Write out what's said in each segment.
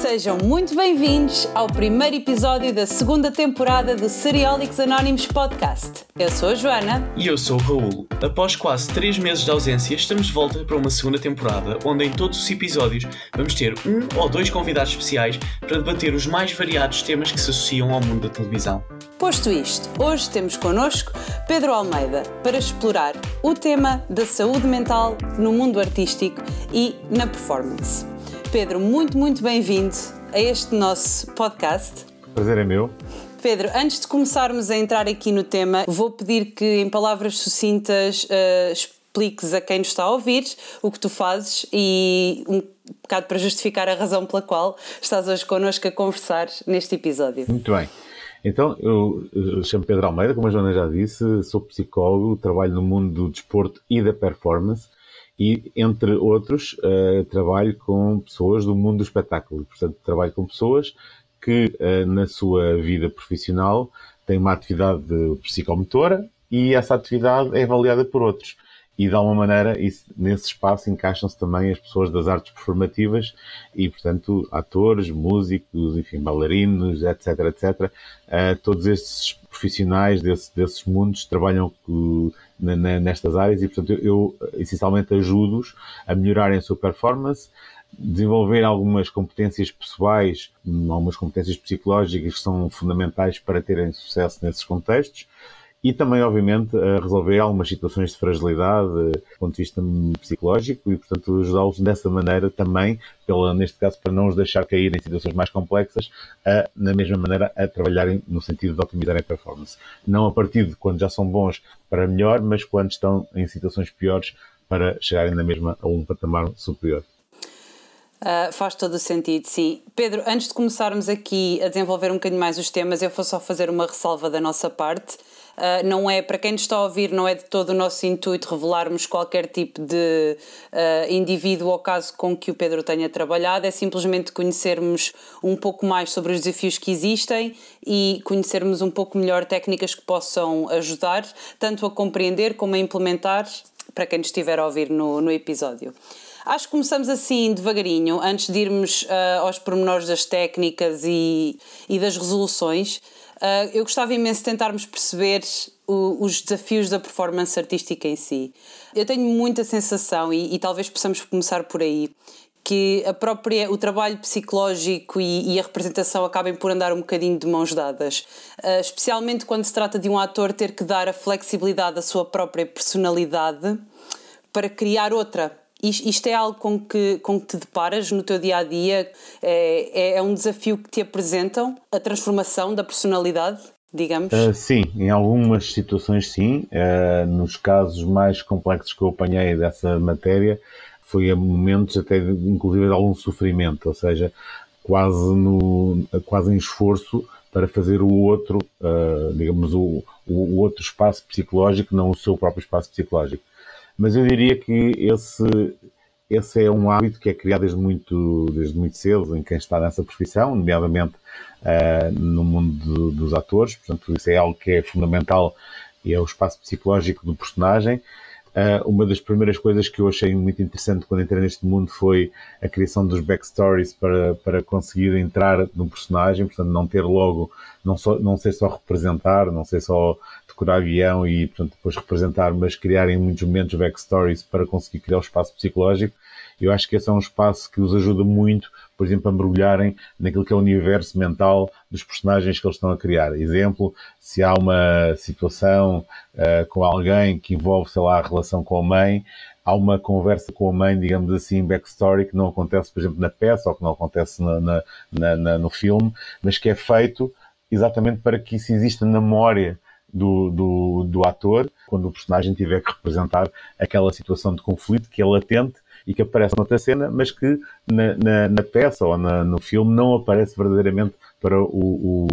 Sejam muito bem-vindos ao primeiro episódio da segunda temporada do Seriólicos Anónimos Podcast. Eu sou a Joana. E eu sou o Raul. Após quase três meses de ausência, estamos de volta para uma segunda temporada, onde em todos os episódios vamos ter um ou dois convidados especiais para debater os mais variados temas que se associam ao mundo da televisão. Posto isto, hoje temos connosco Pedro Almeida para explorar o tema da saúde mental no mundo artístico e na performance. Pedro, muito, muito bem-vindo a este nosso podcast. O prazer é meu. Pedro, antes de começarmos a entrar aqui no tema, vou pedir que, em palavras sucintas, uh, expliques a quem nos está a ouvir o que tu fazes e um bocado para justificar a razão pela qual estás hoje connosco a conversar neste episódio. Muito bem. Então, eu, eu chamo Pedro Almeida, como a Joana já disse, sou psicólogo, trabalho no mundo do desporto e da performance e, entre outros, uh, trabalho com pessoas do mundo do espetáculo. Portanto, trabalho com pessoas que, uh, na sua vida profissional, têm uma atividade psicomotora e essa atividade é avaliada por outros. E, de alguma maneira, isso, nesse espaço encaixam-se também as pessoas das artes performativas e, portanto, atores, músicos, enfim, bailarinos, etc, etc. Uh, todos estes profissionais desse, desses mundos trabalham com, na, nestas áreas e, portanto, eu, eu essencialmente ajudo-os a melhorarem a sua performance, desenvolver algumas competências pessoais, algumas competências psicológicas que são fundamentais para terem sucesso nesses contextos e também, obviamente, a resolver algumas situações de fragilidade do ponto de vista psicológico e, portanto, ajudá-los dessa maneira também, pela, neste caso, para não os deixar cair em situações mais complexas, a, na mesma maneira, a trabalharem no sentido de otimizar a performance. Não a partir de quando já são bons para melhor, mas quando estão em situações piores para chegarem na mesma a um patamar superior. Uh, faz todo o sentido, sim. Pedro, antes de começarmos aqui a desenvolver um bocadinho mais os temas, eu vou só fazer uma ressalva da nossa parte. Uh, não é, para quem nos está a ouvir, não é de todo o nosso intuito revelarmos qualquer tipo de uh, indivíduo ou caso com que o Pedro tenha trabalhado, é simplesmente conhecermos um pouco mais sobre os desafios que existem e conhecermos um pouco melhor técnicas que possam ajudar, tanto a compreender como a implementar, para quem nos estiver a ouvir no, no episódio. Acho que começamos assim devagarinho, antes de irmos uh, aos pormenores das técnicas e, e das resoluções. Uh, eu gostava imenso de tentarmos perceber o, os desafios da performance artística em si. Eu tenho muita sensação, e, e talvez possamos começar por aí, que a própria, o trabalho psicológico e, e, a representação acabem por andar um bocadinho de mãos dadas. Uh, especialmente quando se trata de um ator ter que dar a flexibilidade à sua própria personalidade para criar outra. Isto é algo com que, com que te deparas no teu dia a dia? É, é, é um desafio que te apresentam, a transformação da personalidade? digamos? Uh, sim, em algumas situações sim. Uh, nos casos mais complexos que eu apanhei dessa matéria, foi a momentos até inclusive de algum sofrimento, ou seja, quase, no, quase em esforço para fazer o outro, uh, digamos, o, o outro espaço psicológico, não o seu próprio espaço psicológico. Mas eu diria que esse, esse é um hábito que é criado desde muito, desde muito cedo em quem está nessa profissão, nomeadamente uh, no mundo do, dos atores. Portanto, isso é algo que é fundamental e é o espaço psicológico do personagem. Uh, uma das primeiras coisas que eu achei muito interessante quando entrei neste mundo foi a criação dos backstories para, para conseguir entrar no personagem, portanto, não ter logo, não, só, não ser só representar, não ser só decorar guião e, portanto, depois representar, mas criar em muitos momentos backstories para conseguir criar o espaço psicológico. Eu acho que esse é um espaço que os ajuda muito, por exemplo, a mergulharem naquilo que é o universo mental dos personagens que eles estão a criar. Exemplo, se há uma situação uh, com alguém que envolve, sei lá, a relação com a mãe, há uma conversa com a mãe, digamos assim, backstory, que não acontece, por exemplo, na peça ou que não acontece na, na, na, no filme, mas que é feito exatamente para que isso exista na memória do, do, do ator, quando o personagem tiver que representar aquela situação de conflito que é latente e que aparece noutra cena, mas que na, na, na peça ou na, no filme não aparece verdadeiramente para o,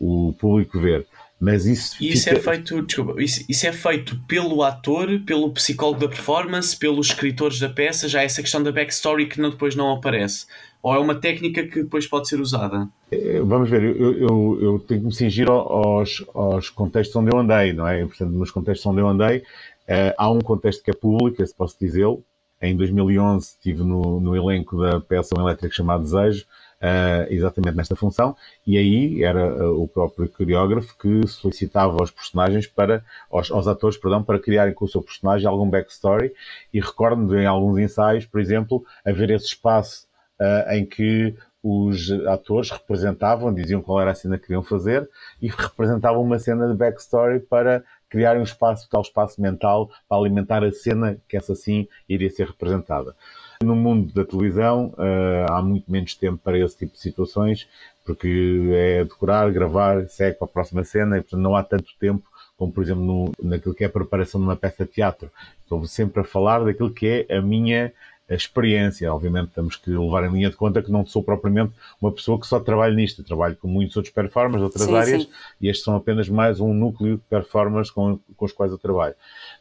o, o público ver. Mas isso, isso fica... é feito, desculpa, isso, isso, é feito pelo ator, pelo psicólogo da performance, pelos escritores da peça, já essa questão da backstory que não, depois não aparece. Ou é uma técnica que depois pode ser usada? Eh, vamos ver, eu, eu, eu tenho que me cingir aos, aos contextos onde eu andei, não é? Portanto, nos contextos onde eu andei, uh, há um contexto que é público, se posso dizê-lo. Em 2011 estive no, no elenco da peça Um Elétrico chamado Desejo, uh, exatamente nesta função, e aí era uh, o próprio coreógrafo que solicitava aos personagens para, aos, aos, atores, perdão, para criarem com o seu personagem algum backstory, e recordo-me em alguns ensaios, por exemplo, haver esse espaço uh, em que os atores representavam, diziam qual era a cena que queriam fazer, e representavam uma cena de backstory para criar um espaço, tal espaço mental, para alimentar a cena que essa sim iria ser representada. No mundo da televisão uh, há muito menos tempo para esse tipo de situações, porque é decorar, gravar, segue para a próxima cena e portanto não há tanto tempo como por exemplo no, naquilo que é a preparação de uma peça de teatro. Estou sempre a falar daquilo que é a minha a experiência. Obviamente temos que levar em linha de conta que não sou propriamente uma pessoa que só trabalha nisto. Eu trabalho com muitos outros performers de outras sim, áreas sim. e estes são apenas mais um núcleo de performers com, com os quais eu trabalho.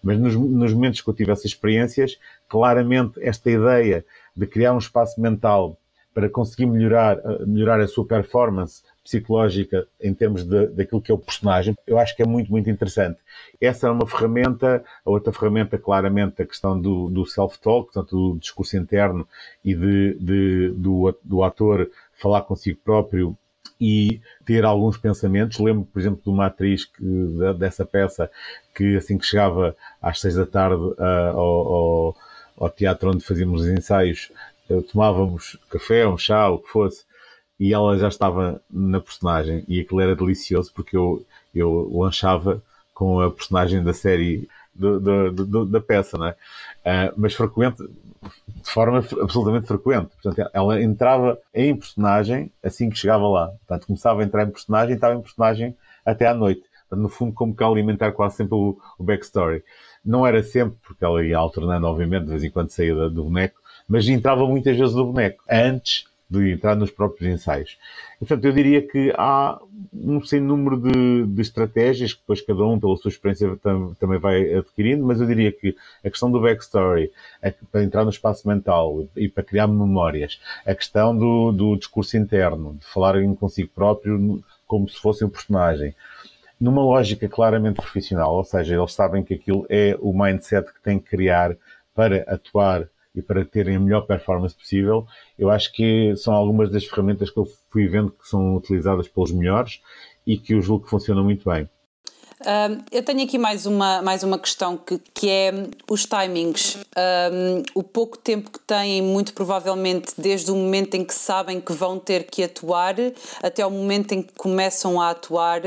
Mas nos, nos momentos que eu tive essas experiências, claramente esta ideia de criar um espaço mental para conseguir melhorar, melhorar a sua performance psicológica em termos de, daquilo que é o personagem, eu acho que é muito, muito interessante. Essa é uma ferramenta, a outra ferramenta, claramente, a questão do, do self-talk, portanto, do discurso interno e de, de, do, do ator falar consigo próprio e ter alguns pensamentos. Lembro, por exemplo, de uma atriz que, dessa peça que, assim que chegava às seis da tarde ao, ao, ao, teatro onde fazíamos os ensaios, uh, tomávamos café, um chá, o que fosse, e ela já estava na personagem e aquilo era delicioso porque eu, eu lanchava com a personagem da série do, do, do, da peça, não é? Uh, mas frequente, de forma absolutamente frequente. Portanto, ela entrava em personagem assim que chegava lá. Portanto, começava a entrar em personagem e estava em personagem até à noite. Portanto, no fundo, como que alimentar quase sempre o, o backstory. Não era sempre, porque ela ia alternando, obviamente, de vez em quando saía do boneco, mas entrava muitas vezes do boneco. Antes de entrar nos próprios ensaios. Portanto, eu diria que há um sem número de, de estratégias que depois cada um, pela sua experiência, tam, também vai adquirindo, mas eu diria que a questão do backstory, a, para entrar no espaço mental e para criar memórias, a questão do, do discurso interno, de falar em consigo próprio como se fosse um personagem, numa lógica claramente profissional, ou seja, eles sabem que aquilo é o mindset que têm que criar para atuar e para terem a melhor performance possível, eu acho que são algumas das ferramentas que eu fui vendo que são utilizadas pelos melhores e que eu julgo que funcionam muito bem. Um, eu tenho aqui mais uma, mais uma questão que, que é os timings. Um, o pouco tempo que têm, muito provavelmente, desde o momento em que sabem que vão ter que atuar até ao momento em que começam a atuar,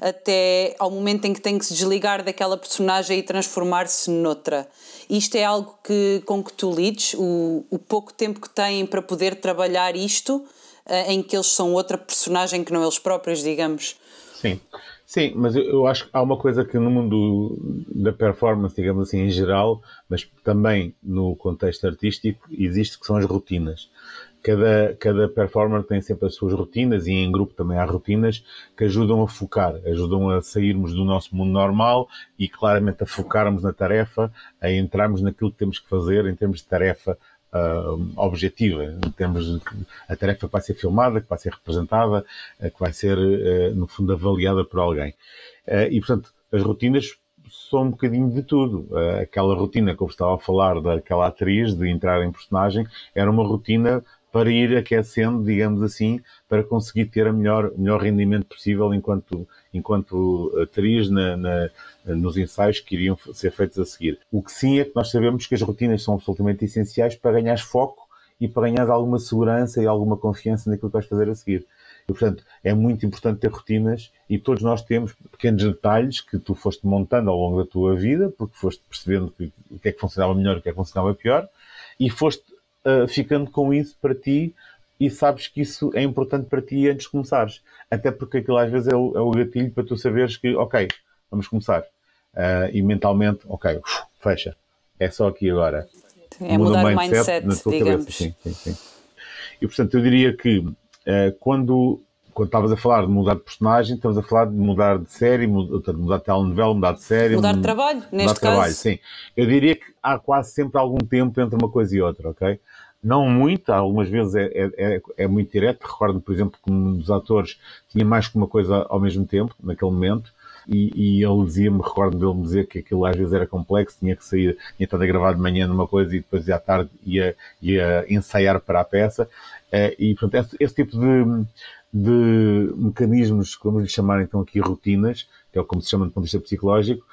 até ao momento em que têm que se desligar daquela personagem e transformar-se noutra. Isto é algo que, com que tu lides, o, o pouco tempo que têm para poder trabalhar isto, uh, em que eles são outra personagem que não eles próprios, digamos. Sim. Sim, mas eu, eu, acho que há uma coisa que no mundo da performance, digamos assim, em geral, mas também no contexto artístico, existe que são as rotinas. Cada, cada performer tem sempre as suas rotinas e em grupo também há rotinas que ajudam a focar, ajudam a sairmos do nosso mundo normal e claramente a focarmos na tarefa, a entrarmos naquilo que temos que fazer em termos de tarefa uh, objetiva, em termos de a tarefa que vai ser filmada, que vai ser representada, uh, que vai ser, uh, no fundo, avaliada por alguém. e, portanto, as rotinas são um bocadinho de tudo. aquela rotina que eu estava a falar daquela atriz de entrar em personagem era uma rotina para ir aquecendo, digamos assim, para conseguir ter o melhor, melhor rendimento possível enquanto, enquanto atriz na, na, nos ensaios que iriam ser feitos a seguir. O que sim é que nós sabemos que as rotinas são absolutamente essenciais para ganhar foco e para ganhar alguma segurança e alguma confiança naquilo que vais fazer a seguir. E, portanto, é muito importante ter rotinas e todos nós temos pequenos detalhes que tu foste montando ao longo da tua vida, porque foste percebendo que, o que é que funcionava melhor e o que é que funcionava pior, e foste uh, ficando com isso para ti e sabes que isso é importante para ti antes de começares. Até porque aquilo às vezes é o, é o gatilho para tu saberes que, ok, vamos começar. Uh, e mentalmente, ok, uf, fecha. É só aqui agora. É Muda mudar o mindset, mindset na tua digamos. cabeça. Sim, sim, sim. E portanto, eu diria que uh, quando quando estavas a falar de mudar de personagem, estamos a falar de mudar de série, mudar, mudar de telenovela, mudar de série. Mudar de trabalho, mudar neste de caso. trabalho, sim. Eu diria que há quase sempre algum tempo entre uma coisa e outra, ok? Não muito, algumas vezes é, é, é, é muito direto. Recordo, por exemplo, que um dos atores tinha mais que uma coisa ao mesmo tempo, naquele momento, e, e ele dizia-me, recordo dele me dizer que aquilo às vezes era complexo, tinha que sair, tinha estado a gravar de manhã numa coisa e depois à tarde ia, ia ensaiar para a peça. E, portanto, esse, esse tipo de, de mecanismos, vamos lhe chamar então aqui rotinas, que é como se chama do ponto de vista psicológico,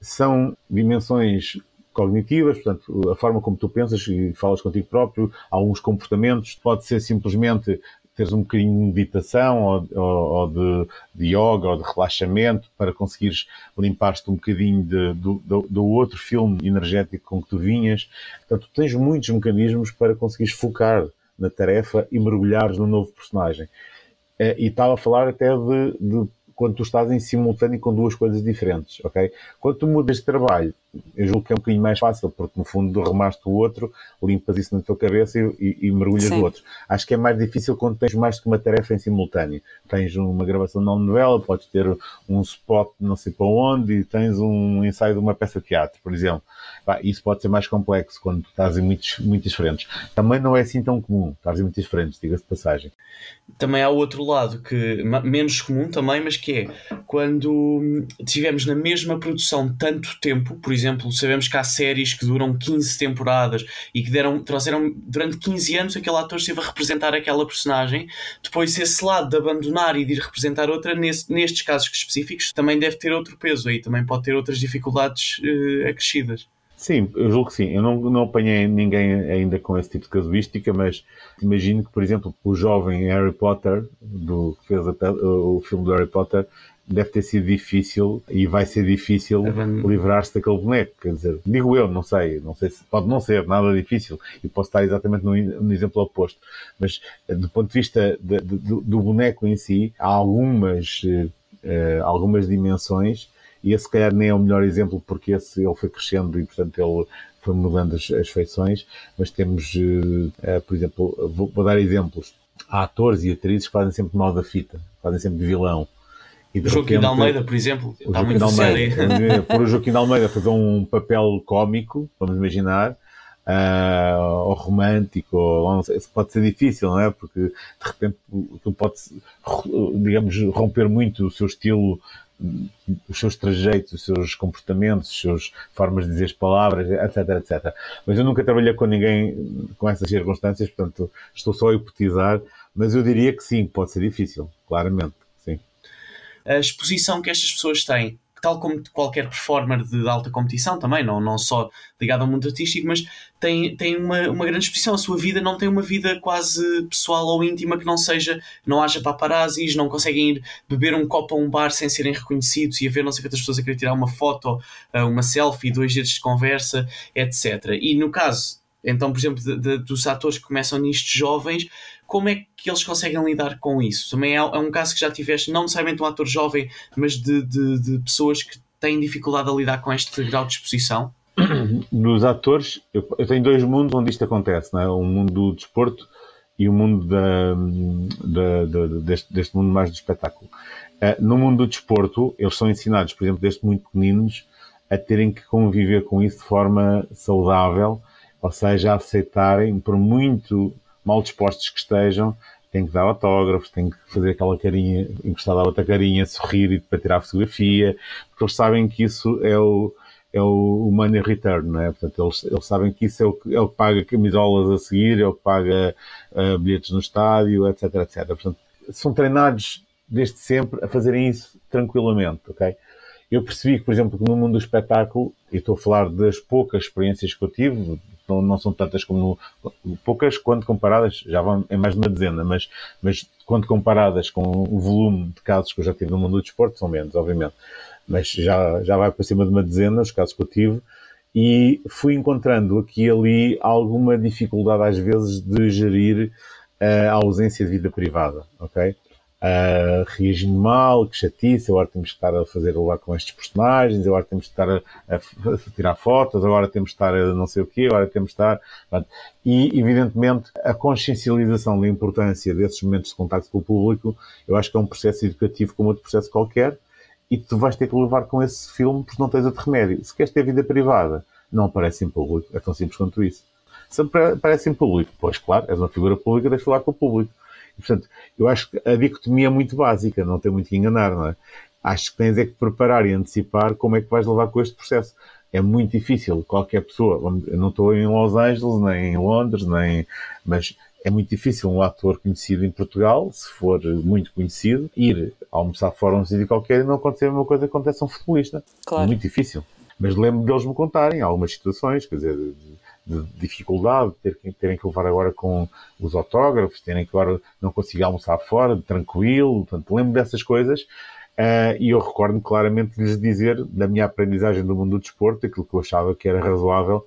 são dimensões cognitivas, portanto, a forma como tu pensas e falas contigo próprio, alguns comportamentos, pode ser simplesmente teres um bocadinho de meditação ou, ou, ou de, de, yoga ou de relaxamento para conseguires limpar-te um bocadinho de, do, do, outro filme energético com que tu vinhas. Portanto, tens muitos mecanismos para conseguires focar na tarefa e mergulhares no novo personagem. Eh, e estava a falar até de, de quando tu estás em simultâneo com duas coisas diferentes, ok? Quando tu mudas de trabalho, eu julgo que é um bocadinho mais fácil, porque no fundo derramaste o outro, limpas isso na tua cabeça e, e, e mergulhas Sim. no outro. Acho que é mais difícil quando tens mais que uma tarefa em simultâneo. Tens uma gravação de uma novela, podes ter um spot não sei para onde e tens um ensaio de uma peça de teatro, por exemplo. Isso pode ser mais complexo quando estás em muitos, muitas frentes. Também não é assim tão comum, estás em muitas frentes, diga-se de passagem. Também há o outro lado, que menos comum também, mas que é quando estivermos na mesma produção tanto tempo, por exemplo, sabemos que há séries que duram 15 temporadas e que deram, trouxeram durante 15 anos aquele ator esteve a representar aquela personagem, depois esse lado de abandonar e de ir representar outra, nesse, nestes casos específicos, também deve ter outro peso aí, também pode ter outras dificuldades uh, acrescidas. Sim, eu julgo que sim. Eu não, não apanhei ninguém ainda com esse tipo de casuística, mas imagino que, por exemplo, o jovem Harry Potter, do, que fez a, o filme do Harry Potter, deve ter sido difícil e vai ser difícil livrar-se daquele boneco. Quer dizer, digo eu, não sei, não sei se pode não ser nada difícil e posso estar exatamente no, no exemplo oposto, mas eh, do ponto de vista de, de, do boneco em si, há algumas, uh, algumas dimensões e esse, se calhar, nem é o melhor exemplo porque esse ele foi crescendo e, portanto, ele foi mudando as, as feições, mas temos, uh, uh, por exemplo, vou, vou, dar exemplos. Há atores e atrizes que fazem sempre mal da fita, fazem sempre de vilão. E de Joaquim de Almeida, por exemplo, o está muito sério. Por o Joaquim de Almeida fazer um papel cómico, vamos imaginar, uh, ou romântico, ou sei, pode ser difícil, não é? Porque de repente tu pode, digamos, romper muito o seu estilo, os seus trajeitos, os seus comportamentos, as suas formas de dizer as palavras, etc, etc. Mas eu nunca trabalhei com ninguém com essas circunstâncias, portanto estou só a hipotizar, mas eu diria que sim, pode ser difícil, claramente a exposição que estas pessoas têm, tal como qualquer performer de alta competição também, não, não só ligado ao mundo artístico, mas tem, tem uma, uma grande exposição. A sua vida não tem uma vida quase pessoal ou íntima que não seja, não haja paparazzis, não conseguem ir beber um copo a um bar sem serem reconhecidos e haver não sei quantas pessoas a querer tirar uma foto, uma selfie, dois dedos de conversa, etc. E no caso, então, por exemplo, de, de, dos atores que começam nisto jovens, como é que eles conseguem lidar com isso? Também é, é um caso que já tiveste, não necessariamente um ator jovem, mas de, de, de, pessoas que têm dificuldade a lidar com este grau de exposição? Dos atores, eu, eu tenho dois mundos onde isto acontece, não é? o mundo do desporto e o mundo da, da, da, deste, deste, mundo mais do espetáculo. Uh, no mundo do desporto, eles são ensinados, por exemplo, desde muito pequeninos, a terem que conviver com isso de forma saudável, ou seja, aceitarem, por muito mal dispostos que estejam, têm que dar autógrafos, têm que fazer aquela carinha, encostar a outra carinha, sorrir e para tirar a fotografia, porque eles sabem que isso é o, é o money return, não é? Portanto, eles, eles sabem que isso é o que, é o que paga camisolas a seguir, é o que paga uh, bilhetes no estádio, etc, etc. Portanto, são treinados desde sempre a fazerem isso tranquilamente, ok? Eu percebi que, por exemplo, no mundo do espetáculo, e estou a falar das poucas experiências que eu tive, não, não são tantas como poucas quando comparadas, já vão em mais de uma dezena, mas, mas quando comparadas com o volume de casos que eu já tive no mundo do desporto, são menos, obviamente. Mas já, já vai para cima de uma dezena os casos que eu tive e fui encontrando aqui e ali alguma dificuldade às vezes de gerir a ausência de vida privada, ok? Uh, reagindo mal, que chatice, agora temos que estar a fazer lá com estes personagens, agora temos que estar a, a, a, tirar fotos, agora temos que estar a não sei o quê, agora temos que estar... E, evidentemente, a consciencialização da importância desses momentos de contacto com o público, eu acho que é um processo educativo como outro processo qualquer, e tu vais ter que levar com esse filme porque não tens outro remédio. Se queres ter vida privada, não aparece em público. É tão simples quanto isso. Se aparece em público, pois claro, és uma figura pública, deixa falar com o público. Portanto, eu acho que a dicotomia é muito básica, não tem muito que enganar, não é? Acho que tens é que preparar e antecipar como é que vais levar com este processo. É muito difícil qualquer pessoa, eu não estou em Los Angeles, nem em Londres, nem, mas é muito difícil um ator conhecido em Portugal, se for muito conhecido, ir almoçar fora um sítio qualquer e não acontecer a mesma coisa que acontece a um futebolista. Claro. É muito difícil. Mas lembro deles me contarem algumas situações, quer dizer, de, de dificuldade, de ter, terem que levar agora com os autógrafos, terem que agora não conseguir almoçar fora, tranquilo. Portanto, lembro dessas coisas. Uh, e eu recordo-me claramente de lhes dizer, da minha aprendizagem do mundo do desporto, aquilo que eu achava que era razoável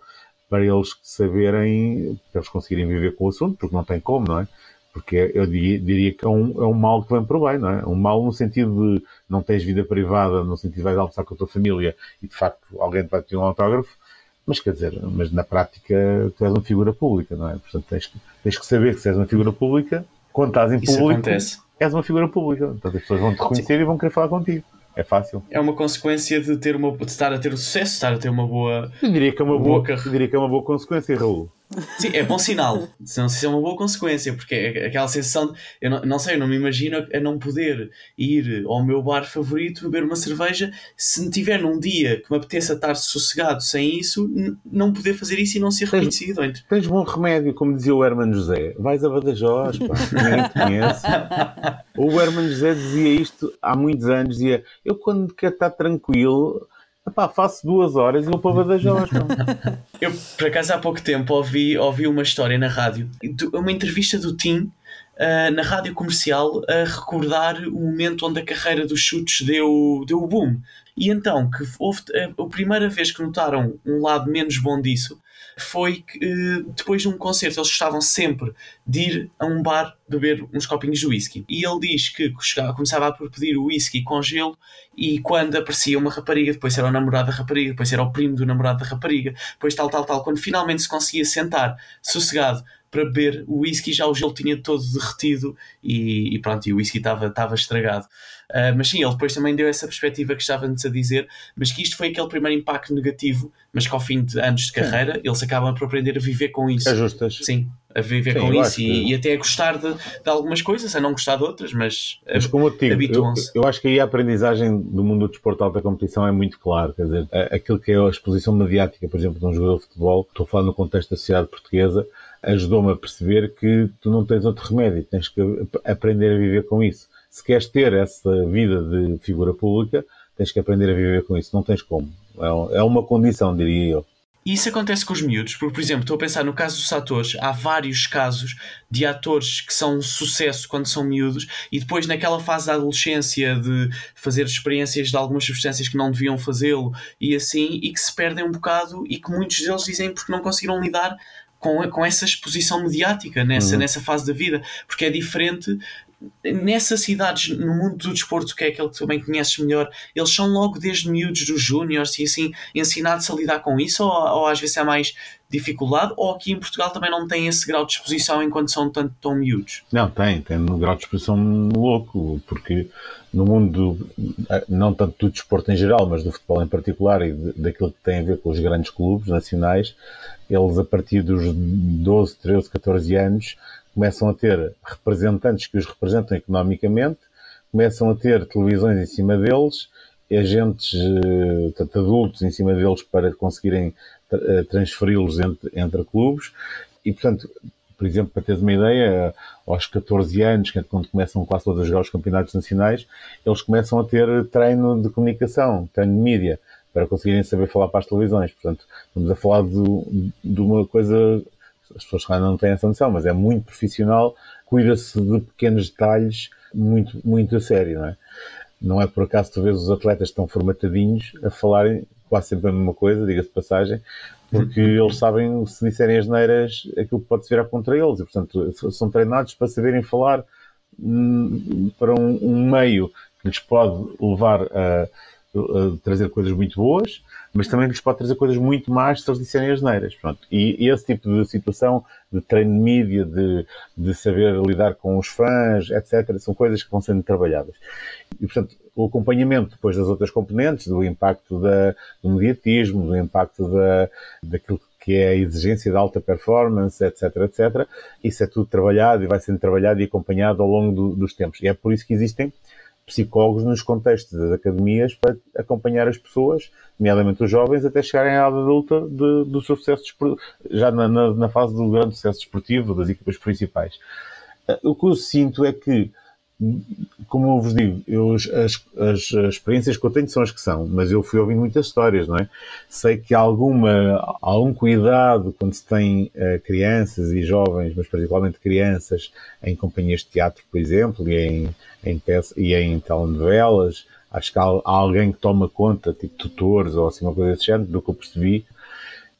para eles saberem, para eles conseguirem viver com o assunto, porque não tem como, não é? Porque eu diria que é um, é um mal que vem por bem, não é? Um mal no sentido de não tens vida privada, no sentido de vais almoçar com a tua família e de facto alguém te vai pedir um autógrafo, mas quer dizer, mas na prática tu és uma figura pública, não é? Portanto tens que, tens que saber que se és uma figura pública, quando estás em Isso público, acontece. és uma figura pública. Portanto as pessoas vão te reconhecer Sim. e vão querer falar contigo. É fácil. É uma consequência de ter uma de estar a ter sucesso, estar a ter uma boa. Eu diria que é uma boa, boa diria que é uma boa consequência, Raul. Sim, é bom sinal. Não sei se é uma boa consequência, porque é aquela sensação de. Eu não, não sei, eu não me imagino a não poder ir ao meu bar favorito beber uma cerveja se tiver num dia que me apeteça estar sossegado sem isso, não poder fazer isso e não ser reconhecido. Tens, tens bom remédio, como dizia o Hermano José. Vais a Badajoz, pá, ninguém conhece. O Hermano José dizia isto há muitos anos: dizia, eu quando quero estar tranquilo Epá, faço duas horas e vou para Badajoz. eu, por acaso, há pouco tempo ouvi, ouvi uma história na rádio, uma entrevista do Tim uh, na rádio comercial a recordar o momento onde a carreira dos chutes deu, deu o boom. E então, que houve a, a primeira vez que notaram um lado menos bom disso foi que eh, depois de um concerto eles gostavam sempre de ir a um bar beber uns copinhos de whisky. E ele diz que começava por pedir o whisky com gelo e quando aparecia uma rapariga, depois era o namorado da rapariga, depois era o primo do namorado da rapariga, depois tal, tal, tal, quando finalmente se conseguia sentar sossegado para beber o whisky, já o gelo tinha todo derretido e, e pronto, e o whisky estava estragado. Uh, mas sim, ele depois também deu essa perspectiva que estava-nos a dizer, mas que isto foi aquele primeiro impacto negativo, mas que ao fim de anos de carreira sim. eles acabam por aprender a viver com isso. É justas. Sim, a viver sim, com isso e, que... e, até a gostar de, de, algumas coisas, a não gostar de outras, mas, mas como eu digo, habituam-se. Eu, eu, acho que aí a aprendizagem do mundo do desporto de alta competição é muito claro, quer dizer, aquilo que é a exposição mediática, por exemplo, de um jogador de futebol, estou a falar no contexto da sociedade portuguesa, ajudou-me a perceber que tu não tens outro remédio, tens que aprender a viver com isso. Se queres ter essa vida de figura pública, tens que aprender a viver com isso, não tens como. É, é uma condição, diria eu. Isso acontece com os miúdos, porque, por exemplo, estou a pensar no caso dos atores, há vários casos de atores que são um sucesso quando são miúdos e depois, naquela fase da adolescência, de fazer experiências de algumas substâncias que não deviam fazê-lo e assim, e que se perdem um bocado e que muitos deles dizem porque não conseguiram lidar com, com essa exposição mediática nessa, uhum. nessa fase da vida, porque é diferente nessas cidades, no mundo do desporto, que é aquele que também conheces melhor, eles são logo desde miúdos dos júniores e assim ensinados a lidar com isso, ou, ou às vezes é mais dificuldade, ou aqui em Portugal também não tem esse grau de exposição enquanto são tanto tão miúdos? Não, tem, tem um grau de exposição louco, porque no mundo, não tanto do desporto em geral, mas do futebol em particular e daquilo que tem a ver com os grandes clubes nacionais, eles a partir dos 12, 13, 14 anos começam a ter representantes que os representam economicamente, começam a ter televisões em cima deles, agentes, eh, tanto adultos em cima deles para conseguirem eh, transferi-los entre, entre clubes e, portanto, por exemplo, para teres uma ideia, aos 14 anos, é quando começam quase todos a jogar os campeonatos nacionais, eles começam a ter treino de comunicação, treino de mídia, para conseguirem saber falar para as televisões. Portanto, estamos a falar de, de uma coisa as pessoas ainda não têm essa noção, mas é muito profissional, cuida-se de pequenos detalhes muito, muito a sério, não é? Não é por acaso tu vês os atletas estão formatadinhos a falarem quase sempre a mesma coisa, diga-se passagem, porque eles sabem, se disserem as neiras, aquilo pode se virar contra eles, e portanto são treinados para saberem falar hum, para um, um meio que lhes pode levar a, a trazer coisas muito boas, mas também lhes pode trazer coisas muito más se eles disserem as neiras. Pronto. E, e esse tipo de situação, de treino de mídia, de, de saber lidar com os fãs, etc., são coisas que vão sendo trabalhadas. E, portanto, o acompanhamento depois das outras componentes, do impacto da, do mediatismo, do impacto da, daquilo que é a exigência de alta performance, etc, etc. Isso é tudo trabalhado e vai sendo trabalhado e acompanhado ao longo do, dos tempos. E é por isso que existem psicólogos nos contextos das academias para acompanhar as pessoas, nomeadamente os jovens, até chegarem à adulta de, do seu sucesso já na, na, na, fase do grande sucesso desportivo das equipas principais. Eh, o que eu sinto é que como eu vos digo, eu, as, as, as, experiências que eu tenho são as que são, mas eu fui ouvindo muitas histórias, não é? Sei que alguma, algum cuidado quando se tem uh, crianças e jovens, mas particularmente crianças, em companhias de teatro, por exemplo, e em, em, peça, e em telenovelas. Acho que há, há, alguém que toma conta, tipo tutores ou assim, uma coisa desse género, do que eu percebi.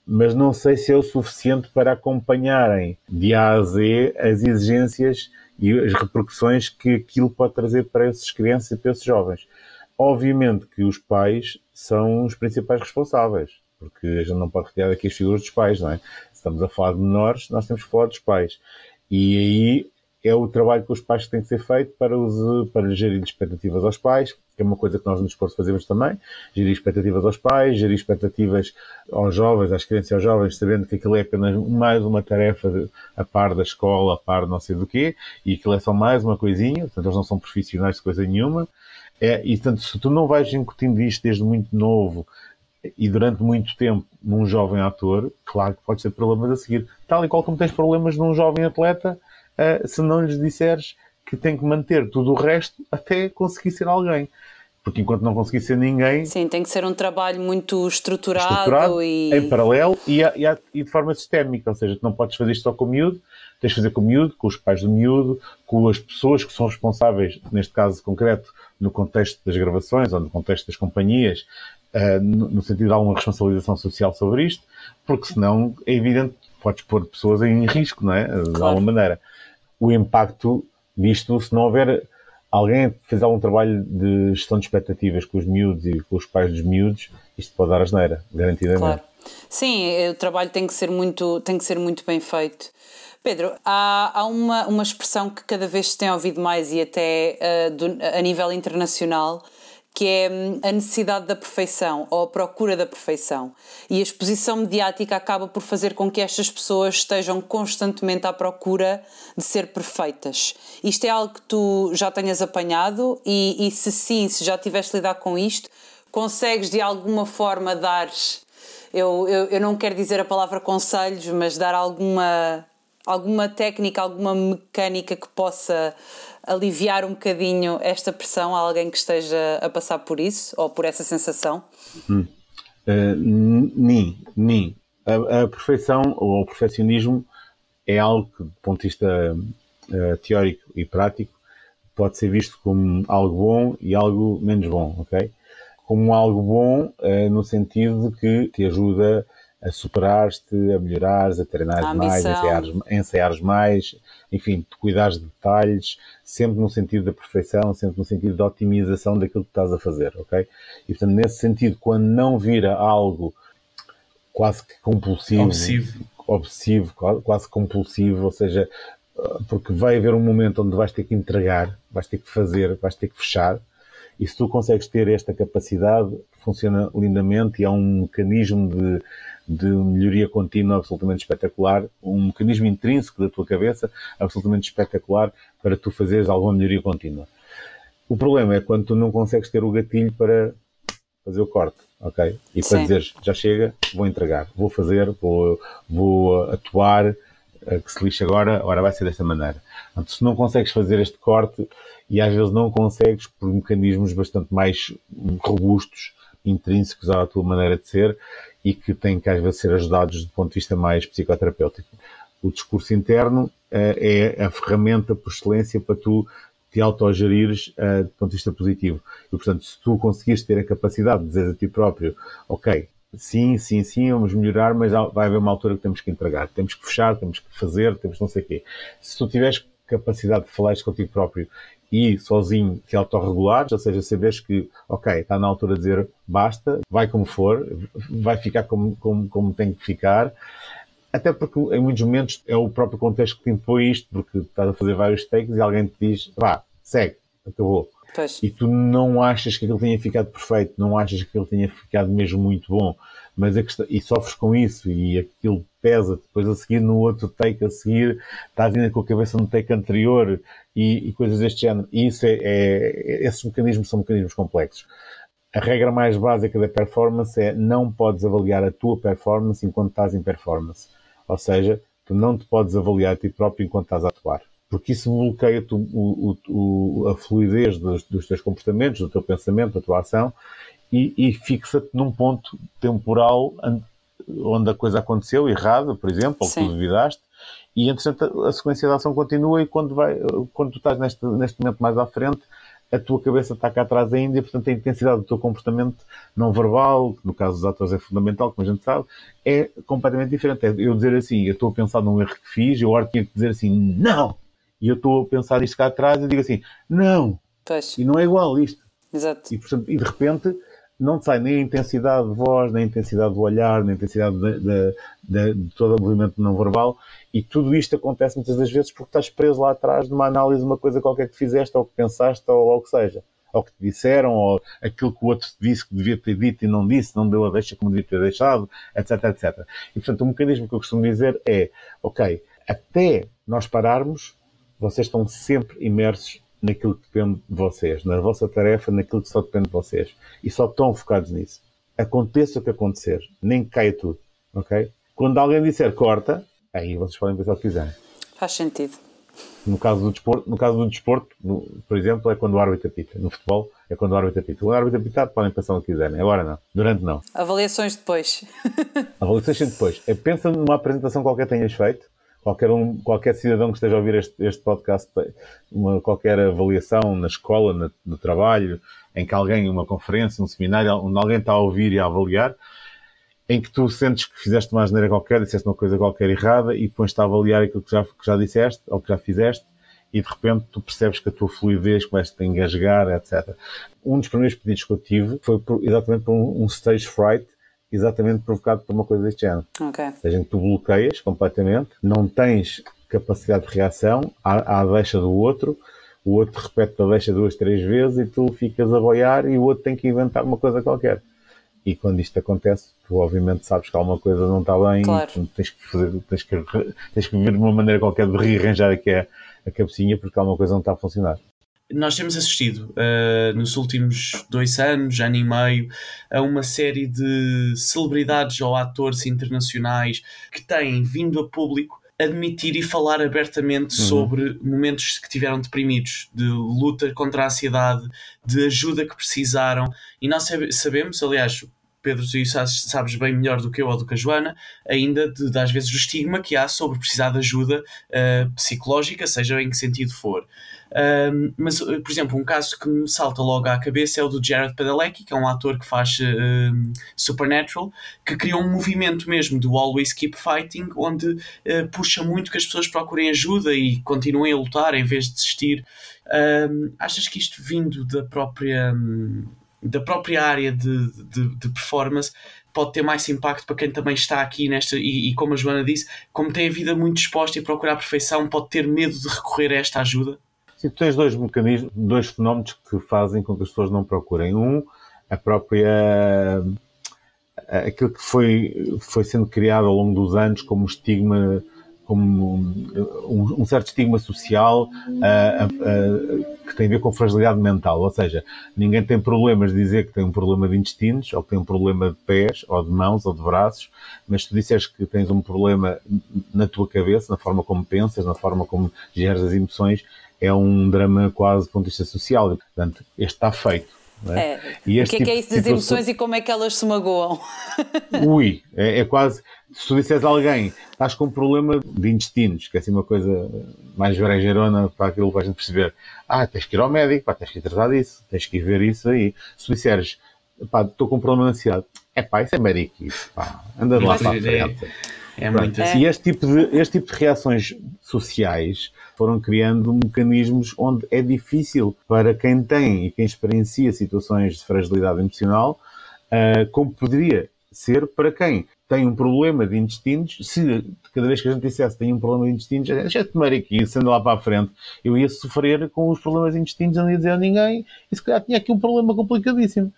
Mas não sei se é o suficiente para acompanharem de A a Z as exigências e as repercussões que aquilo pode trazer para essas crianças e para esses jovens. Obviamente que os pais são os principais responsáveis, porque a gente não pode retirar aqui as figuras dos pais, não é? Se estamos a falar de menores, nós temos que falar dos pais. E aí é o trabalho que os pais têm que ser feito para, os, para gerir expectativas aos pais, que é uma coisa que nós nos esforço fazemos também, gerir expectativas aos pais, gerir expectativas aos jovens, às crianças e aos jovens, sabendo que aquilo é apenas mais uma tarefa de, a par da escola, a par não sei do quê, e aquilo é só mais uma coisinha, portanto eles não são profissionais de coisa nenhuma, é, e portanto se tu não vais incutindo isto desde muito novo, e durante muito tempo num jovem ator, claro que pode ser problemas a seguir. Tal e qual como tens problemas num jovem atleta, uh, se não lhes disseres que tem que manter tudo o resto até conseguir ser alguém. Porque enquanto não conseguir ser ninguém. Sim, tem que ser um trabalho muito estruturado, estruturado e. Em paralelo e, a, e, a, e, de forma sistémica. Ou seja, tu não podes fazer isto só com o miúdo, tens de fazer com o miúdo, com os pais do miúdo, com as pessoas que são responsáveis, neste caso concreto, no contexto das gravações ou no contexto das companhias, uh, no, no, sentido de alguma responsabilização social sobre isto, porque senão é evidente que podes pôr pessoas em risco, não é? De claro. alguma maneira o impacto disto, se não houver alguém fez algum trabalho de gestão de expectativas com os miúdos e com os pais dos miúdos, isto pode dar asneira, garantidamente. Claro. Sim, o trabalho tem que ser muito, tem que ser muito bem feito. Pedro, há, há uma, uma expressão que cada vez se tem ouvido mais e até uh, do, a nível internacional, que é hum, a necessidade da perfeição ou a procura da perfeição. E a exposição mediática acaba por fazer com que estas pessoas estejam constantemente à procura de ser perfeitas. Isto é algo que tu já tenhas apanhado e, e se sim, se já tiveste lidar com isto, consegues de alguma forma dar. Eu, eu, eu não quero dizer a palavra conselhos, mas dar alguma, alguma técnica, alguma mecânica que possa aliviar um bocadinho esta pressão a alguém que esteja a passar por isso ou por essa sensação? Hum. Uh, nem, nem. A, a, perfeição ou o perfeccionismo é algo que, do ponto de vista uh, teórico e prático, pode ser visto como algo bom e algo menos bom, ok? Como algo bom uh, no sentido de que te ajuda a superar-te, a melhorares, a treinares mais, a ensaiares, a ensaiares mais, enfim, te cuidares de detalhes, sempre no sentido da perfeição, sempre no sentido da otimização daquilo que estás a fazer, ok? E portanto, nesse sentido, quando não vira algo quase que compulsivo, obsessivo, obsessivo quase compulsivo, ou seja, porque vai haver um momento onde vais ter que entregar, vais ter que fazer, vais ter que fechar, e se tu consegues ter esta capacidade, funciona lindamente e há um mecanismo de, de melhoria contínua absolutamente espetacular, um mecanismo intrínseco da tua cabeça absolutamente espetacular para tu fazeres alguma melhoria contínua. O problema é quando tu não consegues ter o gatilho para fazer o corte, ok? E para dizeres, já chega, vou entregar, vou fazer, vou, vou atuar, eh, que se lixe agora, agora vai ser desta maneira. Portanto, se não consegues fazer este corte, e às vezes não consegues por mecanismos bastante mais robustos, intrínsecos à tua maneira de ser, e que têm que às vezes ser ajudados do ponto de vista mais psicoterapêutico. O discurso interno uh, é a ferramenta por excelência para tu te autogerires uh, do ponto de vista positivo. E, portanto, se tu conseguires ter a capacidade de dizer a ti próprio, ok, sim, sim, sim, vamos melhorar, mas vai haver uma altura que temos que entregar, temos que fechar, temos que fazer, temos não sei o quê. Se tu tiveres capacidade de falar contigo próprio e sozinho te autorregulares, ou seja, saberes que, ok, está na altura de dizer basta, vai como for, vai ficar como, como, como tem que ficar, até porque em muitos momentos é o próprio contexto que te impõe isto, porque estás a fazer vários takes e alguém te diz, vá, segue, acabou. Pois. E tu não achas que aquilo tenha ficado perfeito, não achas que aquilo tenha ficado mesmo muito bom, mas questão, e sofres com isso e aquilo pesa, depois a seguir no outro take a seguir estás ainda com a cabeça no take anterior e, e coisas deste género. E isso é, é, esses mecanismos são mecanismos complexos. A regra mais básica da performance é não podes avaliar a tua performance enquanto estás em performance. Ou seja, tu não te podes avaliar a ti próprio enquanto estás a atuar. Porque isso bloqueia o, o, o, a fluidez dos, dos, teus comportamentos, do teu pensamento, da tua ação e, e fixa-te num ponto temporal onde a coisa aconteceu, errada, por exemplo, ou que tu duvidaste, e entretanto a sequência de ação continua e quando, vai, quando tu estás neste, neste momento mais à frente, a tua cabeça está cá atrás ainda e, portanto, a intensidade do teu comportamento não verbal, que no caso dos atores é fundamental, como a gente sabe, é completamente diferente. É eu dizer assim, eu estou a pensar num erro que fiz, eu agora tinha que dizer assim, não! E eu estou a pensar isto cá atrás e digo assim, não! Pois. E não é igual isto. Exato. E, portanto, e de repente não sai nem a intensidade de voz, nem a intensidade do olhar, nem a intensidade de, de, de, de, todo o movimento não verbal. E tudo isto acontece muitas das vezes porque estás preso lá atrás de uma análise de uma coisa qualquer que fizeste, ou que pensaste, ou o que seja. Ou que te disseram, ou aquilo que o outro te disse que devia ter dito e não disse, não deu a deixa como devia ter deixado, etc, etc. E portanto, o mecanismo que eu costumo dizer é: ok, até nós pararmos, vocês estão sempre imersos naquilo que depende de vocês, na vossa tarefa, naquilo que só depende de vocês. E só estão focados nisso. Aconteça o que acontecer, nem caia tudo, ok? Quando alguém disser corta, aí vocês podem pensar o que quiserem. Faz sentido. No caso do desporto, no caso do desporto no, por exemplo, é quando o árbitro apita. No futebol, é quando o árbitro apita. Quando o árbitro apita, podem pensar o que quiserem. Agora não. Durante não. Avaliações depois. Avaliações depois. É, pensa numa apresentação qualquer que tenhas feito qualquer, um, qualquer cidadão que esteja a ouvir este, este podcast, uma, qualquer avaliação na escola, no, no, trabalho, em que alguém, uma conferência, um seminário, onde alguém está a ouvir e a avaliar, em que tu sentes que fizeste uma asneira qualquer, disseste uma coisa qualquer errada e depois está a avaliar aquilo que já, que já disseste ou que já fizeste e de repente tu percebes que a tua fluidez começa a engasgar, etc. Um dos primeiros pedidos que eu tive foi por, exatamente por um, um stage fright exatamente provocado por uma coisa deste género. Okay. Ou seja, tu bloqueias completamente, não tens capacidade de reação à, à deixa do outro, o outro repete a deixa duas, três vezes e tu ficas a boiar e o outro tem que inventar uma coisa qualquer. E quando isto acontece, tu obviamente sabes que alguma coisa não está bem, claro. tens que fazer, tens que, tens que ver de uma maneira qualquer de rearranjar aqui a, a cabecinha porque alguma coisa não está a funcionar nós temos assistido uh, nos últimos dois anos, ano e meio, a uma série de celebridades ou atores internacionais que têm vindo a público admitir e falar abertamente uhum. sobre momentos que tiveram deprimidos, de luta contra a ansiedade, de ajuda que precisaram. E nós sabemos, aliás, Pedro, tu sabes, bem melhor do que eu ou do que a Joana, ainda de, de às vezes o estigma que há sobre precisar de ajuda uh, psicológica, seja em que sentido for. Um, mas, uh, por exemplo, um caso que me salta logo à cabeça é o do Jared Padalecki, que é um ator que faz Supernatural, que criou um movimento mesmo do Always Keep Fighting, onde uh, puxa muito que as pessoas procurem ajuda e continuem a lutar em vez de desistir. Um, achas que isto vindo da própria. Da própria área de, de, de, performance pode ter mais impacto para quem também está aqui nesta e, e, como a Joana disse, como tem a vida muito exposta e procura a perfeição, pode ter medo de recorrer a esta ajuda? Tu tens dois mecanismos, dois fenómenos que fazem com que as pessoas não procurem. Um, a própria aquilo que foi, foi sendo criado ao longo dos anos como estigma como um, um, certo estigma social uh, uh, que tem a ver com fragilidade mental. Ou seja, ninguém tem problemas de dizer que tem um problema de intestinos, ou que tem um problema de pés, ou de mãos, ou de braços, mas tu disseres que tens um problema na tua cabeça, na forma como pensas, na forma como geres as emoções, é um drama quase do ponto de vista social. Portanto, este está feito. É? É. E o que é, tipo que é isso das emoções e como é que elas se magoam? Ui, é, é, quase. Se tu disseres a alguém, estás com um problema de intestinos, que é assim uma coisa mais brejerona para aquilo a gente perceber. Ah, tens que ir ao médico, pá, tens que ir tratar disso, tens que ir ver isso aí. Se tu disseres, pá, estou com um problema de ansiedade, é pá, isso é médico, isso, pá, anda lá para a frente. É muito assim. E este tipo, de, este tipo de reações sociais foram criando mecanismos onde é difícil para quem tem e quem experiencia situações de fragilidade emocional, uh, como poderia ser para quem tem um problema de intestinos, se cada vez que a gente dissesse tem um problema de intestinos, já tomar aqui, sendo lá para a frente, eu ia sofrer com os problemas de intestinos, não ia dizer a ninguém, e se calhar tinha aqui um problema complicadíssimo.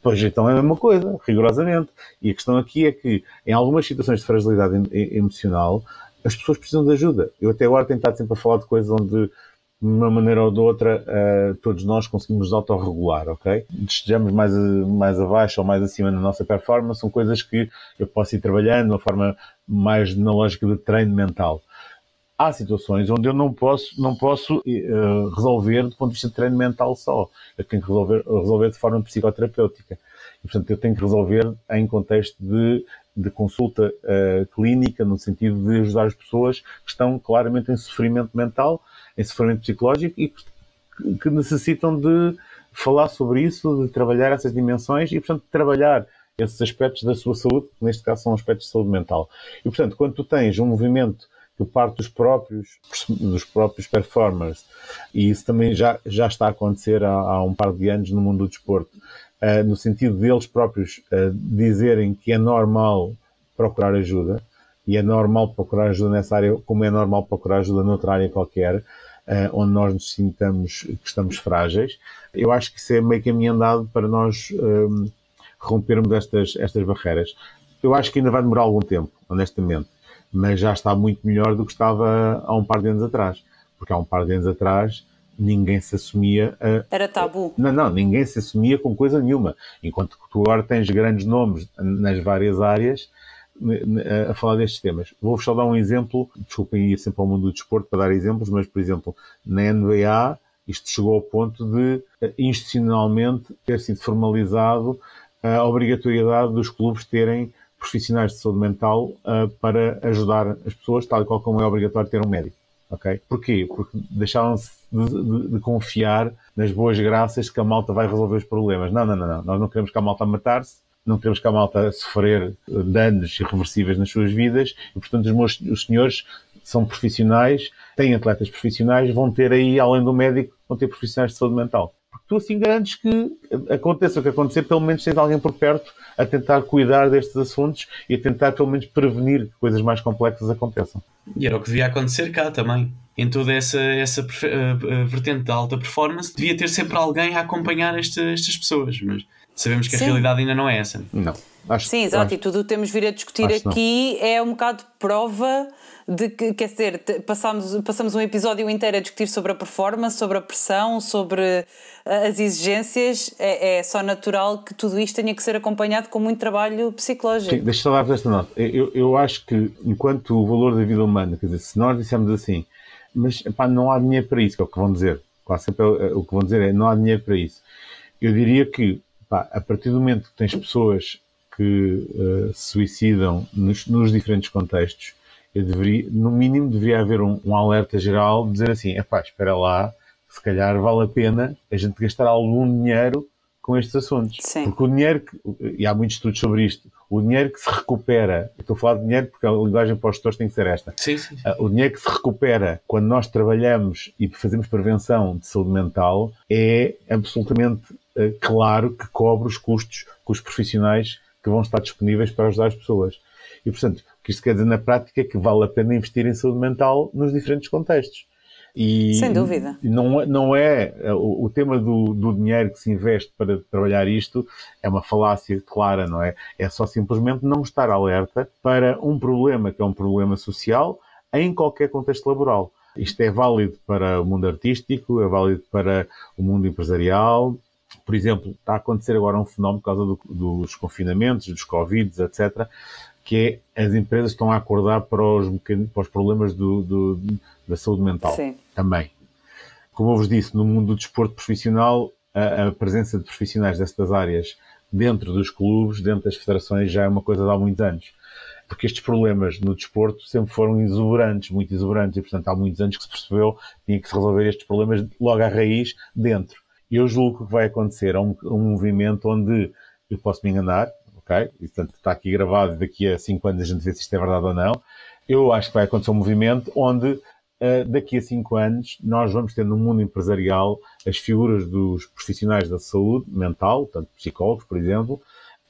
Pois então é a mesma coisa, rigorosamente. E a questão aqui é que, em algumas situações de fragilidade emocional, as pessoas precisam de ajuda. Eu até agora tenho estado sempre a falar de coisas onde, de uma maneira ou de outra, uh, todos nós conseguimos nos autorregular, ok? Estejamos mais, mais abaixo ou mais acima na nossa performance, são coisas que eu posso ir trabalhando de uma forma mais na lógica de treino mental há situações onde eu não posso, não posso uh, resolver do ponto de vista de treino mental só. Eu tenho que resolver, resolver de forma psicoterapêutica. E, portanto, eu tenho que resolver em contexto de, de consulta uh, clínica, no sentido de ajudar as pessoas que estão claramente em sofrimento mental, em sofrimento psicológico e que, necessitam de falar sobre isso, de trabalhar essas dimensões e, portanto, trabalhar esses aspectos da sua saúde, que neste caso são aspectos de saúde mental. E, portanto, quando tu tens um movimento que parte dos próprios, dos próprios performers. E isso também já, já está a acontecer há, há um par de anos no mundo do desporto, uh, no sentido deles próprios uh, dizerem que é normal procurar ajuda, e é normal procurar ajuda nessa área, como é normal procurar ajuda noutra área qualquer, uh, onde nós nos sintamos que estamos frágeis. Eu acho que isso é meio caminho andado para nós um, rompermos estas, estas barreiras. Eu acho que ainda vai demorar algum tempo, honestamente mas já está muito melhor do que estava há um par de anos atrás. Porque há um par de anos atrás ninguém se assumia a... Era tabu. Não, não, ninguém se assumia com coisa nenhuma. Enquanto que tu agora tens grandes nomes nas várias áreas a falar destes temas. Vou-vos só dar um exemplo, desculpem ir sempre ao mundo do desporto para dar exemplos, mas, por exemplo, na NBA isto chegou ao ponto de, institucionalmente, ter sido formalizado a obrigatoriedade dos clubes terem profissionais de saúde mental uh, para ajudar as pessoas, tal e qual como é obrigatório ter um médico. ok? Porquê? Porque deixaram-se de, de, confiar nas boas graças que a malta vai resolver os problemas. Não, não, não, não. Nós não queremos que a malta matar-se, não queremos que a malta sofrer danos irreversíveis nas suas vidas e, portanto, os, meus, os senhores são profissionais, têm atletas profissionais, vão ter aí, além do médico, vão ter profissionais de saúde mental. Porque tu assim garantes que aconteça o que acontecer, pelo menos tens alguém por perto a tentar cuidar destes assuntos e a tentar pelo menos prevenir que coisas mais complexas aconteçam. E era o que devia acontecer cá também. Em toda essa, essa uh, vertente da alta performance, devia ter sempre alguém a acompanhar este, estas pessoas, mas sabemos que a Sim. realidade ainda não é essa. Não. Acho, Sim, exato, acho, e tudo o que temos vir a discutir aqui não. é um bocado prova de que, quer dizer, passamos, passamos um episódio inteiro a discutir sobre a performance, sobre a pressão, sobre eh, as exigências. É, é só natural que tudo isto tenha que ser acompanhado com muito trabalho psicológico. Sim, deixa eu dar-vos esta nota. Eu, eu acho que, enquanto o valor da vida humana, quer dizer, se nós dissermos assim, mas não há dinheiro para isso, que é o que vão dizer. Quase sempre é o que vão dizer é não há dinheiro para isso. Eu diria que, a partir do momento que tens pessoas que uh, se suicidam nos, nos diferentes contextos, deveria, no mínimo deveria haver um, um alerta geral de dizer assim, é pá, espera lá, se calhar vale a pena a gente gastar algum dinheiro com estes assuntos. Sim. Porque o dinheiro, que, e há muitos estudos sobre isto, o dinheiro que se recupera, estou a falar de dinheiro porque a linguagem para os gestores tem que ser esta. Sim, sim. Uh, o dinheiro que se recupera quando nós trabalhamos e fazemos prevenção de saúde mental é absolutamente uh, claro que cobre os custos com os profissionais que vão estar disponíveis para ajudar as pessoas. E, portanto, o que isto quer dizer na prática é que vale a pena investir em saúde mental nos diferentes contextos. E Sem dúvida. Não, não é o, o tema do, do, dinheiro que se investe para trabalhar isto é uma falácia clara, não é? É só simplesmente não estar alerta para um problema que é um problema social em qualquer contexto laboral. Isto é válido para o mundo artístico, é válido para o mundo empresarial. Por exemplo, está a acontecer agora um fenómeno por causa do, dos confinamentos, dos Covid, etc., que é as empresas estão a acordar para os, para os problemas do, do, da saúde mental Sim. também. Como eu vos disse, no mundo do desporto profissional, a, a, presença de profissionais destas áreas dentro dos clubes, dentro das federações, já é uma coisa de há muitos anos. Porque estes problemas no desporto sempre foram exuberantes, muito exuberantes, e portanto há muitos anos que se percebeu que tinha que se resolver estes problemas logo à raiz, dentro. E eu julgo que vai acontecer um, um movimento onde, eu posso me enganar, ok? E, portanto, está aqui gravado, daqui a 5 anos a gente vê se isto é verdade ou não. Eu acho que vai acontecer um movimento onde, uh, daqui a 5 anos, nós vamos ter no mundo empresarial as figuras dos profissionais da saúde mental, tanto psicólogos, por exemplo,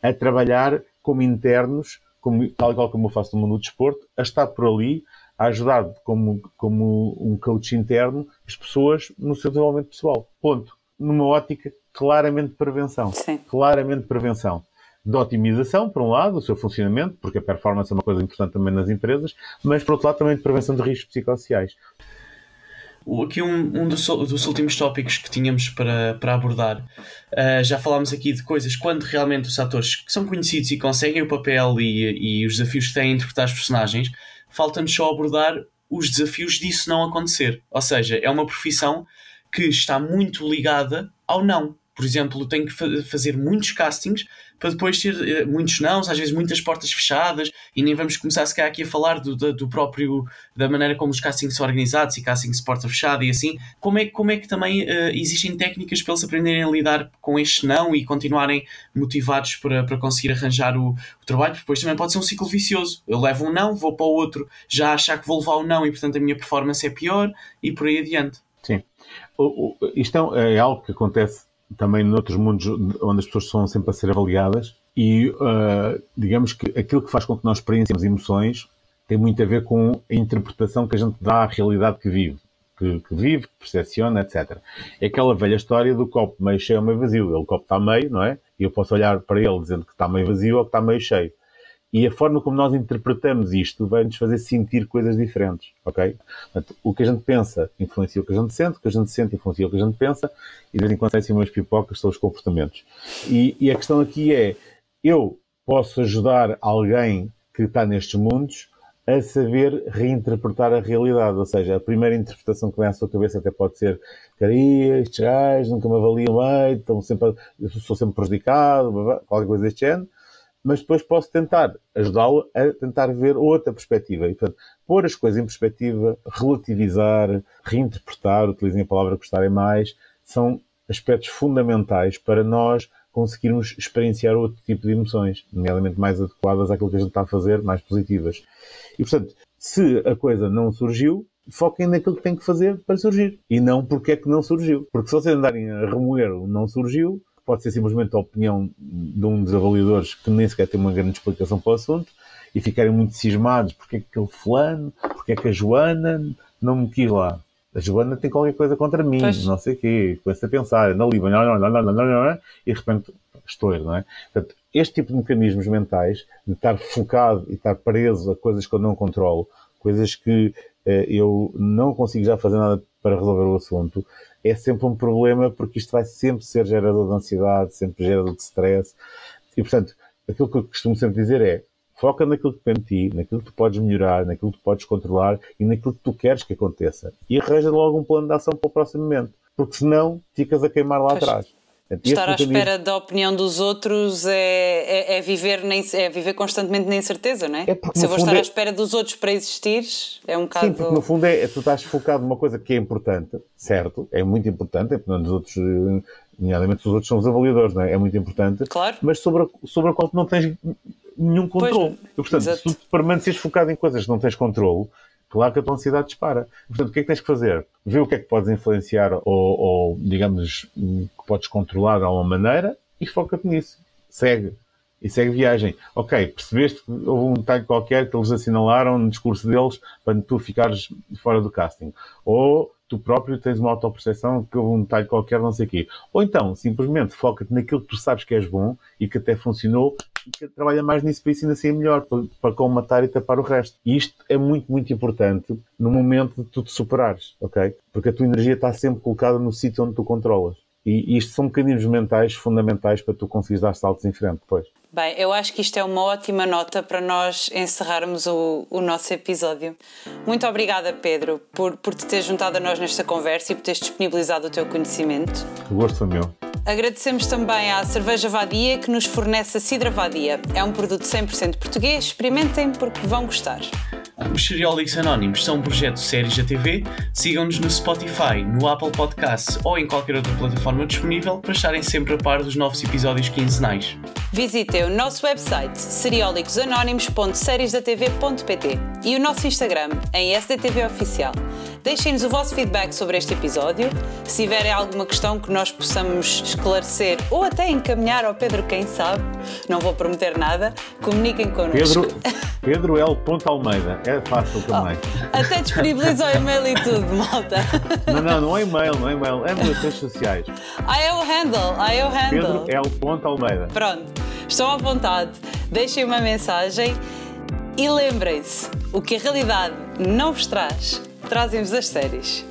a trabalhar como internos, como, tal e qual como eu faço no mundo do desporto, a estar por ali, a ajudar como, como um coach interno as pessoas no seu desenvolvimento pessoal. Ponto. Numa ótica claramente prevenção. Sim. Claramente prevenção. De otimização, por um lado, o seu funcionamento, porque a performance é uma coisa importante também nas empresas, mas por outro lado também de prevenção de riscos psicossociais. Aqui um, um dos, dos, últimos tópicos que tínhamos para, para abordar, uh, já falámos aqui de coisas quando realmente os atores que são conhecidos e conseguem o papel e, e os desafios que têm a interpretar os personagens, falta-nos só abordar os desafios disso não acontecer. Ou seja, é uma profissão que está muito ligada ao não. Por exemplo, tenho que fazer muitos castings para depois ter eh, muitos nãos, às vezes muitas portas fechadas, e nem vamos começar se calhar aqui a falar do, do, do, próprio, da maneira como os castings são organizados e castings porta fechada e assim. Como é, como é que também uh, existem técnicas para eles aprenderem a lidar com este não e continuarem motivados para, para conseguir arranjar o, o trabalho? Porque depois também pode ser um ciclo vicioso. Eu levo um não, vou para o outro, já achar que vou levar o um não e portanto a minha performance é pior e por aí adiante. Isto é, é algo que acontece também noutros mundos onde as pessoas são sempre a ser avaliadas e uh, digamos que aquilo que faz com que nós experienciemos emoções tem muito a ver com a interpretação que a gente dá à realidade que vive, que, que vive, que percepciona, etc. É aquela velha história do copo meio cheio ou meio vazio. O copo está meio, não é? E eu posso olhar para ele dizendo que está meio vazio ou que está meio cheio. E a forma como nós interpretamos isto vai nos fazer sentir coisas diferentes, ok? Portanto, o que a gente pensa influencia o que a gente sente, o que a gente sente influencia o que a gente pensa, e de vez em quando saem umas pipocas são os comportamentos. E, e a questão aqui é, eu posso ajudar alguém que está nestes mundos a saber reinterpretar a realidade. Ou seja, a primeira interpretação que vem à sua cabeça até pode ser caria, estes gajos nunca me avaliam bem, estão sempre, sou sempre prejudicado, qualquer coisa deste género mas depois posso tentar ajudá-lo a tentar ver outra perspectiva. E, portanto, pôr as coisas em perspectiva, relativizar, reinterpretar, utilizem a palavra gostarem mais, são aspectos fundamentais para nós conseguirmos experienciar outro tipo de emoções, nomeadamente mais adequadas àquilo que a gente está a fazer, mais positivas. E, portanto, se a coisa não surgiu, foquem naquilo que tem que fazer para surgir. E não porque é que não surgiu. Porque se vocês andarem a remoer o não surgiu, pode ser simplesmente a opinião de um dos avaliadores que nem sequer tem uma grande explicação para o assunto e ficarem muito cismados porque é que aquele fulano, porque é que a Joana não me quis lá. A Joana tem qualquer coisa contra mim, pois. não sei o quê. Começa a pensar, anda ali, e de repente estou, não é? Portanto, este tipo de mecanismos mentais, de estar focado e estar preso a coisas que eu não controlo, coisas que eh, eu não consigo já fazer nada para resolver o assunto, é sempre um problema porque isto vai sempre ser gerador de ansiedade, sempre gerador de stress. E, portanto, aquilo que eu costumo sempre dizer é foca naquilo que depende de ti, naquilo que tu podes melhorar, naquilo que tu podes controlar e naquilo que tu queres que aconteça. E arranja logo um plano de ação para o próximo momento. Porque senão ficas a queimar lá pois. atrás. Estar à espera da opinião dos outros é, é, é, viver nem, é viver constantemente na incerteza, não é? é Se eu vou estar é... à espera dos outros para existir, é um bocado. Sim, porque no fundo é, tu estás focado numa coisa que é importante, certo? É muito importante, é porque os outros, nomeadamente os outros são os avaliadores, não é? É muito importante. Claro. Mas sobre a, sobre a qual tu não tens nenhum controle. Pois, portanto, exato. se tu permaneces focado em coisas que não tens controle, claro que a tua ansiedade dispara. Portanto, o que é que tens que fazer? Vê o que é que podes influenciar ou, ou digamos, que podes controlar de alguma maneira e foca-te nisso. Segue. E segue viagem. Ok, percebeste que houve um detalhe qualquer que eles assinalaram no discurso deles para tu ficares fora do casting. Ou tu próprio tens uma autoperceção que houve um detalhe qualquer, não sei o quê. Ou então, simplesmente foca-te naquilo que tu sabes que és bom e que até funcionou trabalha mais nisso para isso ainda ser melhor, para, para comatar e tapar o resto. E isto é muito, muito importante no momento de tu te superares, ok? Porque a tua energia está sempre colocada no sítio onde tu controlas. E isto são mecanismos mentais fundamentais para tu conseguires dar saltos em frente depois. Bem, eu acho que isto é uma ótima nota para nós encerrarmos o, o nosso episódio. Muito obrigada, Pedro, por, por te ter juntado a nós nesta conversa e por teres disponibilizado o teu conhecimento. O gosto foi meu. Agradecemos também à Cerveja Vadia que nos fornece a Cidra Vadia. É um produto 100% português, experimentem porque vão gostar. Os Seriólicos Anónimos são um projeto de séries da TV. Sigam-nos no Spotify, no Apple Podcasts ou em qualquer outra plataforma disponível para estarem sempre a par dos novos episódios quinzenais. Visitem o nosso website seriólicosanónimos.seriesdatv.pt e o nosso Instagram em SDTV Oficial. Deixem-nos o vosso feedback sobre este episódio. Se tiverem alguma questão que nós possamos esclarecer ou até encaminhar ao Pedro, quem sabe, não vou prometer nada, comuniquem connosco. Pedro, Pedro L. Almeida, é fácil também. Oh, até disponibiliza o e-mail e tudo, malta. Não, não, não é e-mail, não é e-mail, é nas redes sociais. Ah, é o handle, ah, é o handle. Pedro L. Almeida. Pronto, estão à vontade, deixem uma mensagem e lembrem-se: o que a realidade não vos traz, trazem-vos as séries.